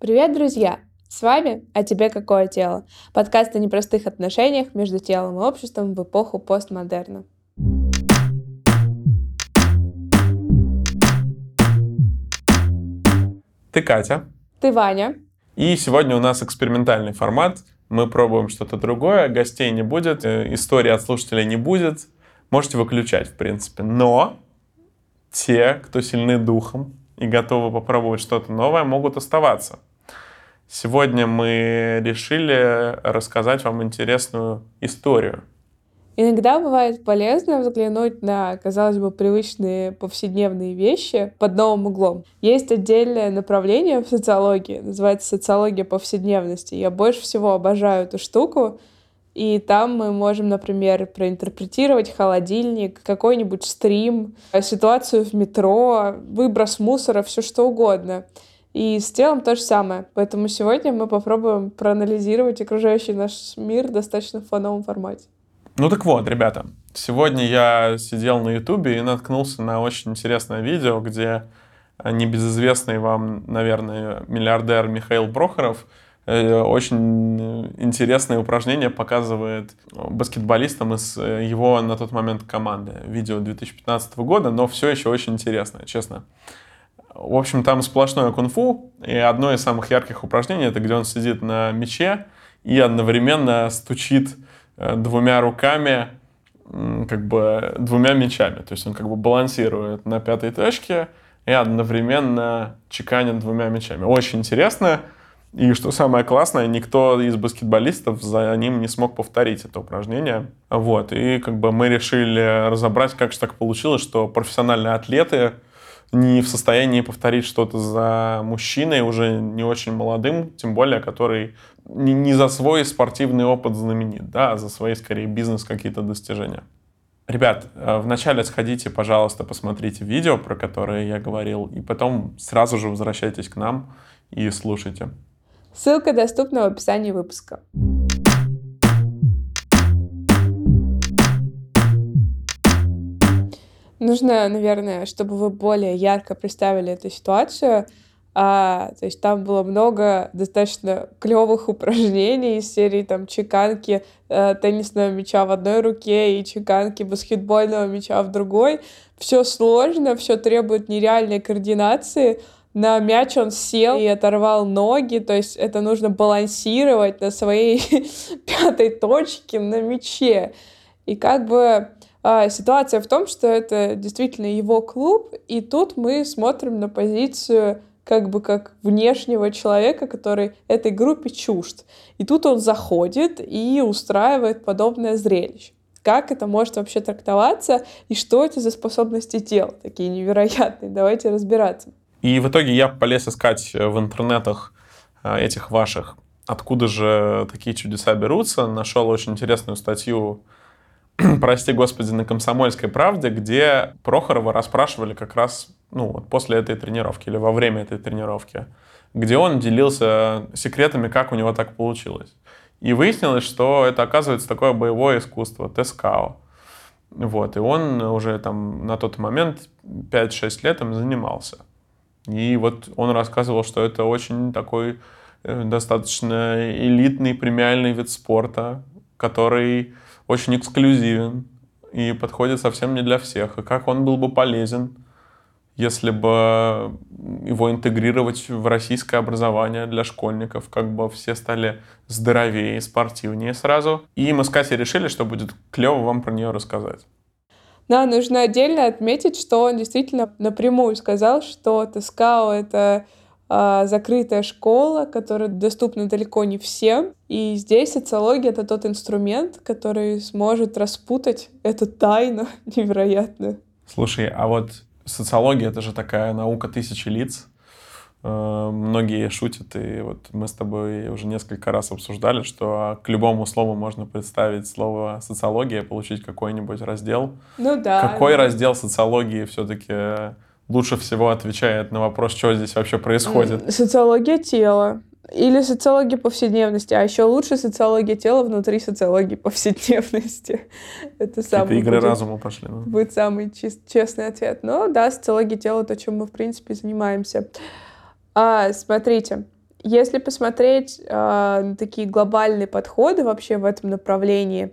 Привет, друзья! С вами «А тебе какое тело?» Подкаст о непростых отношениях между телом и обществом в эпоху постмодерна. Ты Катя. Ты Ваня. И сегодня у нас экспериментальный формат. Мы пробуем что-то другое, гостей не будет, э, истории от слушателей не будет. Можете выключать, в принципе. Но те, кто сильны духом и готовы попробовать что-то новое, могут оставаться. Сегодня мы решили рассказать вам интересную историю. Иногда бывает полезно взглянуть на, казалось бы, привычные повседневные вещи под новым углом. Есть отдельное направление в социологии, называется социология повседневности. Я больше всего обожаю эту штуку, и там мы можем, например, проинтерпретировать холодильник, какой-нибудь стрим, ситуацию в метро, выброс мусора, все что угодно. И с телом то же самое. Поэтому сегодня мы попробуем проанализировать окружающий наш мир достаточно в фоновом формате. Ну так вот, ребята, сегодня я сидел на Ютубе и наткнулся на очень интересное видео, где небезызвестный вам, наверное, миллиардер Михаил Прохоров э, очень интересные упражнения показывает баскетболистам из э, его на тот момент команды. Видео 2015 года, но все еще очень интересное, честно. В общем, там сплошное кунг-фу, и одно из самых ярких упражнений, это где он сидит на мяче и одновременно стучит Э, двумя руками, как бы двумя мечами. То есть он как бы балансирует на пятой точке и одновременно чеканит двумя мечами. Очень интересно. И что самое классное, никто из баскетболистов за ним не смог повторить это упражнение. Вот. И как бы мы решили разобрать, как же так получилось, что профессиональные атлеты не в состоянии повторить что-то за мужчиной, уже не очень молодым, тем более, который не, не за свой спортивный опыт знаменит, да, а за свои, скорее, бизнес какие-то достижения. Ребят, э, вначале сходите, пожалуйста, посмотрите видео, про которое я говорил, и потом сразу же возвращайтесь к нам и слушайте. Ссылка доступна в описании выпуска. Нужно, наверное, чтобы вы более ярко представили эту ситуацию, а, то есть там было много достаточно клевых упражнений из серии там чеканки э, теннисного мяча в одной руке и чеканки баскетбольного мяча в другой. Все сложно, все требует нереальной координации. На мяч он сел и оторвал ноги, то есть это нужно балансировать на своей пятой точке на мяче. И как бы ситуация в том, что это действительно его клуб, и тут мы смотрим на позицию как бы как внешнего человека, который этой группе чужд. И тут он заходит и устраивает подобное зрелище. Как это может вообще трактоваться и что это за способности тела такие невероятные? Давайте разбираться. И в итоге я полез искать в интернетах э, этих ваших, откуда же такие чудеса берутся. Нашел очень интересную статью прости господи, на «Комсомольской правде», где Прохорова расспрашивали как раз ну, вот после этой тренировки или во время этой тренировки, где он делился секретами, как у него так получилось. И выяснилось, что это, оказывается, такое боевое искусство, тескао. Вот, и он уже там на тот момент 5-6 лет им занимался. И вот он рассказывал, что это очень такой э, достаточно элитный премиальный вид спорта, который очень эксклюзивен и подходит совсем не для всех. И как он был бы полезен, если бы его интегрировать в российское образование для школьников, как бы все стали здоровее спортивнее сразу. И мы с Катей решили, что будет клево вам про нее рассказать. Да, нужно отдельно отметить, что он действительно напрямую сказал, что Тескао — это закрытая школа, которая доступна далеко не всем. И здесь социология — это тот инструмент, который сможет распутать эту тайну невероятную. Слушай, а вот социология — это же такая наука тысячи лиц. Э, многие шутят, и вот мы с тобой уже несколько раз обсуждали, что к любому слову можно представить слово социология, получить какой-нибудь раздел. Ну да. Какой раздел социологии все-таки лучше всего отвечает на вопрос, что здесь вообще происходит? Социология тела. Или социология повседневности, а еще лучше социология тела внутри социологии повседневности. Это самый Это игры будет, разума пошли. Ну. Будет самый чист, честный ответ. Но да, социология тела, то, чем мы, в принципе, занимаемся. А, смотрите, Если посмотреть на такие глобальные подходы вообще в этом направлении,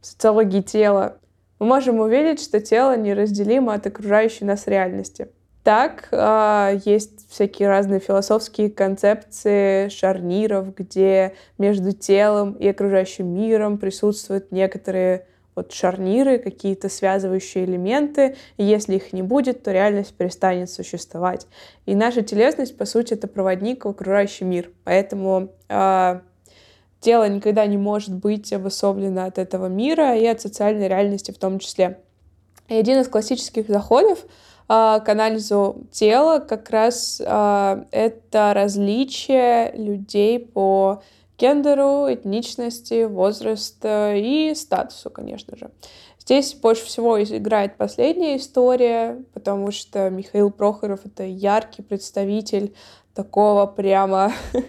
в социологии тела, мы можем увидеть, что тело неразделимо от окружающей нас реальности. Так, э, есть всякие разные философские концепции шарниров, где между телом и окружающим миром присутствуют некоторые вот шарниры, какие-то связывающие элементы, и если их не будет, то реальность перестанет существовать. И наша телесность, по сути, это проводник в окружающий мир. Поэтому э, тело никогда не может быть обособлено от этого мира и от социальной реальности в том числе. И один из классических заходов э, к анализу тела как раз э, это различие людей по гендеру, этничности, возрасту и статусу, конечно же. Здесь больше всего играет последняя история, потому что Михаил Прохоров — это яркий представитель такого прямо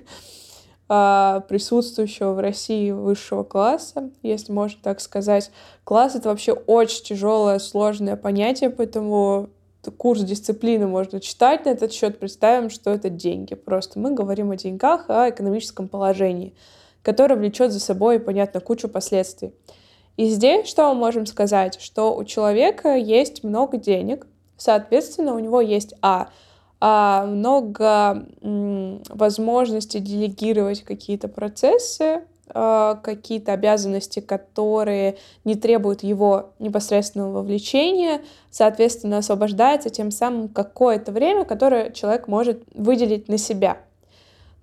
присутствующего в России высшего класса, если можно так сказать. Класс — это вообще очень тяжелое, сложное понятие, поэтому курс дисциплины можно читать на этот счет, представим, что это деньги. Просто мы говорим о деньгах, о экономическом положении, которое влечет за собой, понятно, кучу последствий. И здесь что мы можем сказать? Что у человека есть много денег, соответственно, у него есть А, а много возможностей делегировать какие-то процессы, Э, какие-то обязанности, которые не требуют его непосредственного вовлечения, соответственно, освобождается тем самым какое-то время, которое человек может выделить на себя.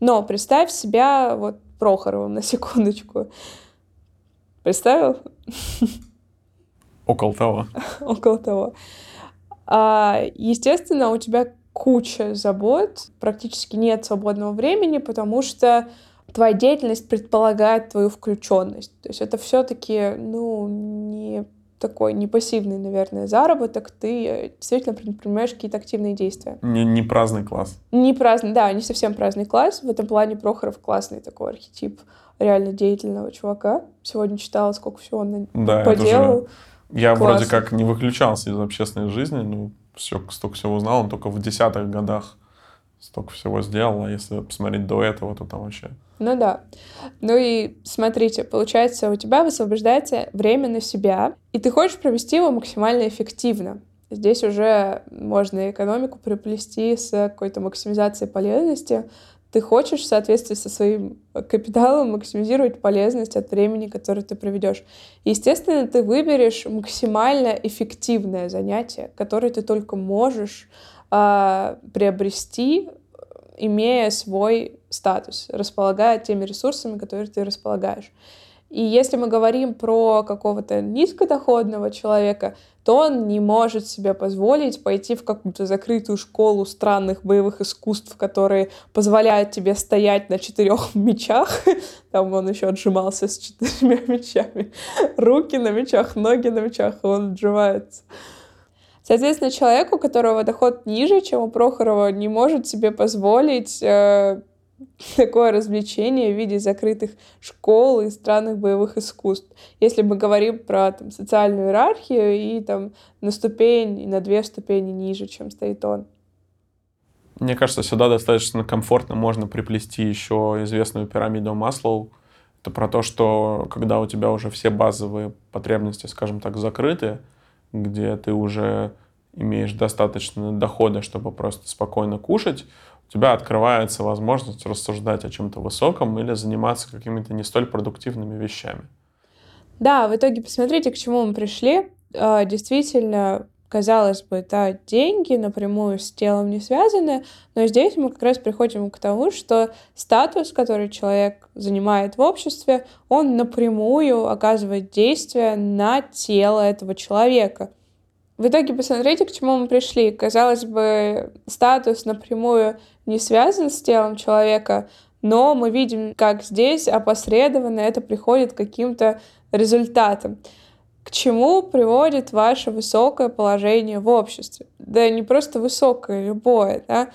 Но представь себя вот Прохоровым на секундочку. Представил? Около того. Около того. А, естественно, у тебя куча забот, практически нет свободного времени, потому что твоя деятельность предполагает твою включенность. То есть это все-таки, ну, не такой не пассивный, наверное, заработок, ты действительно предпринимаешь какие-то активные действия. Не, не праздный класс. Не праздный, да, не совсем праздный класс. В этом плане Прохоров классный такой архетип реально деятельного чувака. Сегодня читала, сколько всего он да, поделал. Же... Я Класс. вроде как не выключался из общественной жизни, ну, все, столько всего узнал, он только в десятых годах столько всего сделал, а если посмотреть до этого, то там вообще... Ну да. Ну и смотрите, получается, у тебя высвобождается время на себя, и ты хочешь провести его максимально эффективно. Здесь уже можно экономику приплести с какой-то максимизацией полезности. Ты хочешь в соответствии со своим капиталом максимизировать полезность от времени, которое ты проведешь. Естественно, ты выберешь максимально эффективное занятие, которое ты только можешь э, приобрести, имея свой статус, располагая теми ресурсами, которые ты располагаешь. И если мы говорим про какого-то низкодоходного человека, то он не может себе позволить пойти в какую-то закрытую школу странных боевых искусств, которые позволяют тебе стоять на четырех мечах. Там он еще отжимался с четырьмя мечами. Руки на мечах, ноги на мечах, и он отжимается. Соответственно, человеку, у которого доход ниже, чем у Прохорова, не может себе позволить э, такое развлечение в виде закрытых школ и странных боевых искусств. Если мы говорим про там, социальную иерархию и там, на ступень, на две ступени ниже, чем стоит он. Мне кажется, сюда достаточно комфортно можно приплести еще известную пирамиду Маслоу. Это про то, что когда у тебя уже все базовые потребности, скажем так, закрыты, где ты уже имеешь достаточно дохода, чтобы просто спокойно кушать, у тебя открывается возможность рассуждать о чем-то высоком или заниматься какими-то не столь продуктивными вещами. Да, в итоге посмотрите, к чему мы пришли. А, действительно, казалось бы, да, деньги напрямую с телом не связаны, но здесь мы как раз приходим к тому, что статус, который человек занимает в обществе, он напрямую оказывает действие на тело этого человека. В итоге посмотрите, к чему мы пришли. Казалось бы, статус напрямую не связан с телом человека, но мы видим, как здесь опосредованно это приходит к каким-то результатам. К чему приводит ваше высокое положение в обществе? Да не просто высокое, любое, да?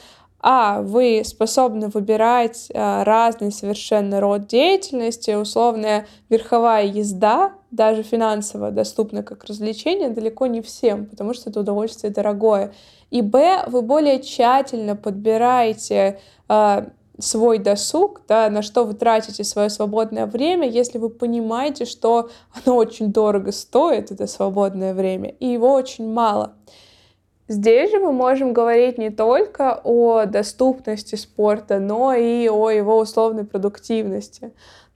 а вы способны выбирать а, разный совершенно род деятельности, условная верховая езда, даже финансово доступна как развлечение далеко не всем, потому что это удовольствие дорогое. И б, вы более тщательно подбираете э, свой досуг, да, на что вы тратите свое свободное время, если вы понимаете, что оно очень дорого стоит, это свободное время, и его очень мало. Здесь же мы можем говорить не только о доступности спорта, но и о его условной продуктивности.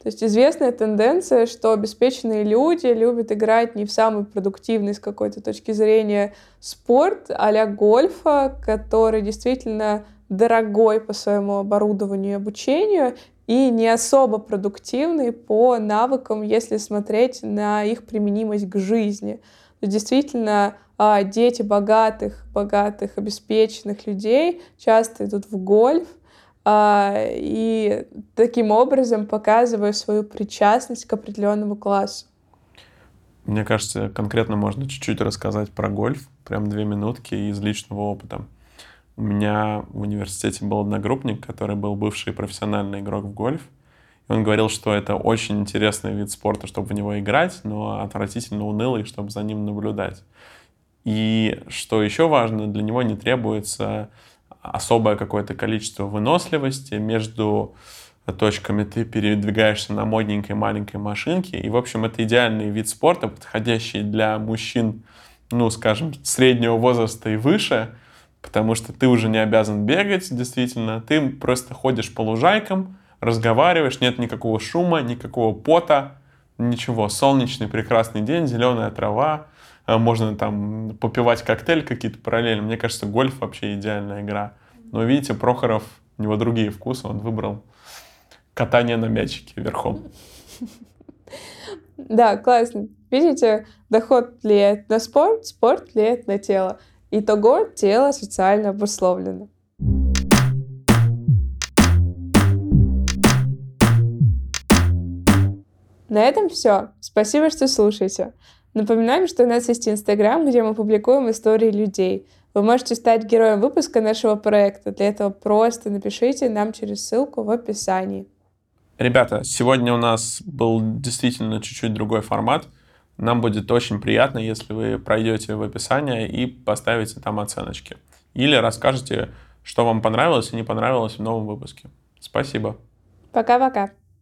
То есть известная тенденция, что обеспеченные люди любят играть не в самый продуктивный с какой-то точки зрения спорт а гольфа, который действительно дорогой по своему оборудованию и обучению и не особо продуктивный по навыкам, если смотреть на их применимость к жизни. Действительно, а, дети богатых, богатых, обеспеченных людей часто идут в гольф, и таким образом показывая свою причастность к определенному классу. Мне кажется, конкретно можно чуть-чуть рассказать про гольф, прям две минутки из личного опыта. У меня в университете был одногруппник, который был бывший профессиональный игрок в гольф. И он говорил, что это очень интересный вид спорта, чтобы в него играть, но отвратительно унылый, чтобы за ним наблюдать. И что еще важно, для него не требуется особое какое-то количество выносливости между точками ты передвигаешься на модненькой маленькой машинке. И, в общем, это идеальный вид спорта, подходящий для мужчин, ну, скажем, среднего возраста и выше, потому что ты уже не обязан бегать, действительно, ты просто ходишь по лужайкам, разговариваешь, нет никакого шума, никакого пота, ничего. Солнечный прекрасный день, зеленая трава, можно там попивать коктейль какие-то параллельно. Мне кажется, гольф вообще идеальная игра. Но видите, Прохоров, у него другие вкусы, он выбрал катание на мячике верхом. Да, классно. Видите, доход влияет на спорт, спорт влияет на тело. Итого тело социально обусловлено. На этом все. Спасибо, что слушаете. Напоминаем, что у нас есть Инстаграм, где мы публикуем истории людей. Вы можете стать героем выпуска нашего проекта. Для этого просто напишите нам через ссылку в описании. Ребята, сегодня у нас был действительно чуть-чуть другой формат. Нам будет очень приятно, если вы пройдете в описание и поставите там оценочки. Или расскажете, что вам понравилось и не понравилось в новом выпуске. Спасибо. Пока-пока.